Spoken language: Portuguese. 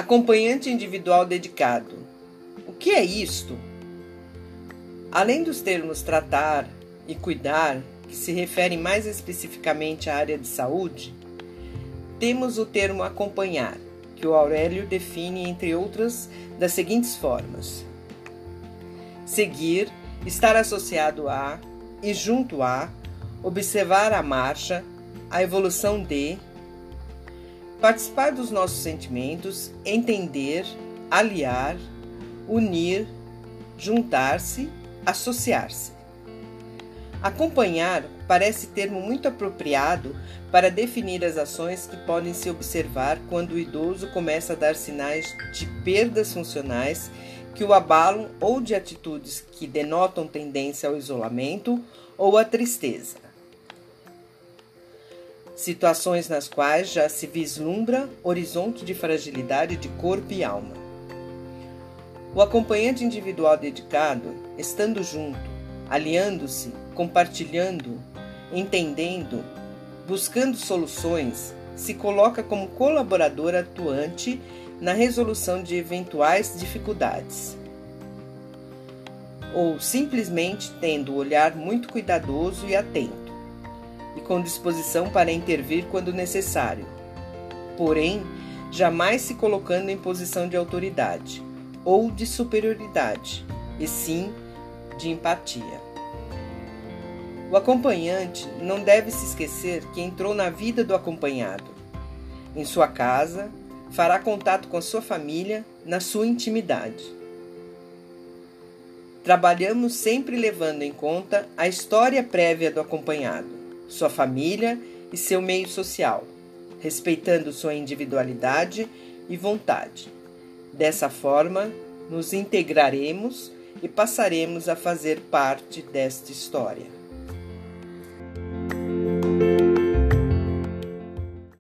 Acompanhante individual dedicado. O que é isto? Além dos termos tratar e cuidar, que se referem mais especificamente à área de saúde, temos o termo acompanhar, que o Aurélio define, entre outras, das seguintes formas: seguir, estar associado a e junto a, observar a marcha, a evolução de, participar dos nossos sentimentos, entender, aliar, unir, juntar-se, associar-se. Acompanhar parece termo muito apropriado para definir as ações que podem se observar quando o idoso começa a dar sinais de perdas funcionais que o abalam ou de atitudes que denotam tendência ao isolamento ou à tristeza situações nas quais já se vislumbra horizonte de fragilidade de corpo e alma. O acompanhante individual dedicado, estando junto, aliando-se, compartilhando, entendendo, buscando soluções, se coloca como colaborador atuante na resolução de eventuais dificuldades. Ou simplesmente tendo o olhar muito cuidadoso e atento e com disposição para intervir quando necessário. Porém, jamais se colocando em posição de autoridade ou de superioridade, e sim de empatia. O acompanhante não deve se esquecer que entrou na vida do acompanhado. Em sua casa, fará contato com a sua família na sua intimidade. Trabalhamos sempre levando em conta a história prévia do acompanhado sua família e seu meio social, respeitando sua individualidade e vontade. Dessa forma, nos integraremos e passaremos a fazer parte desta história.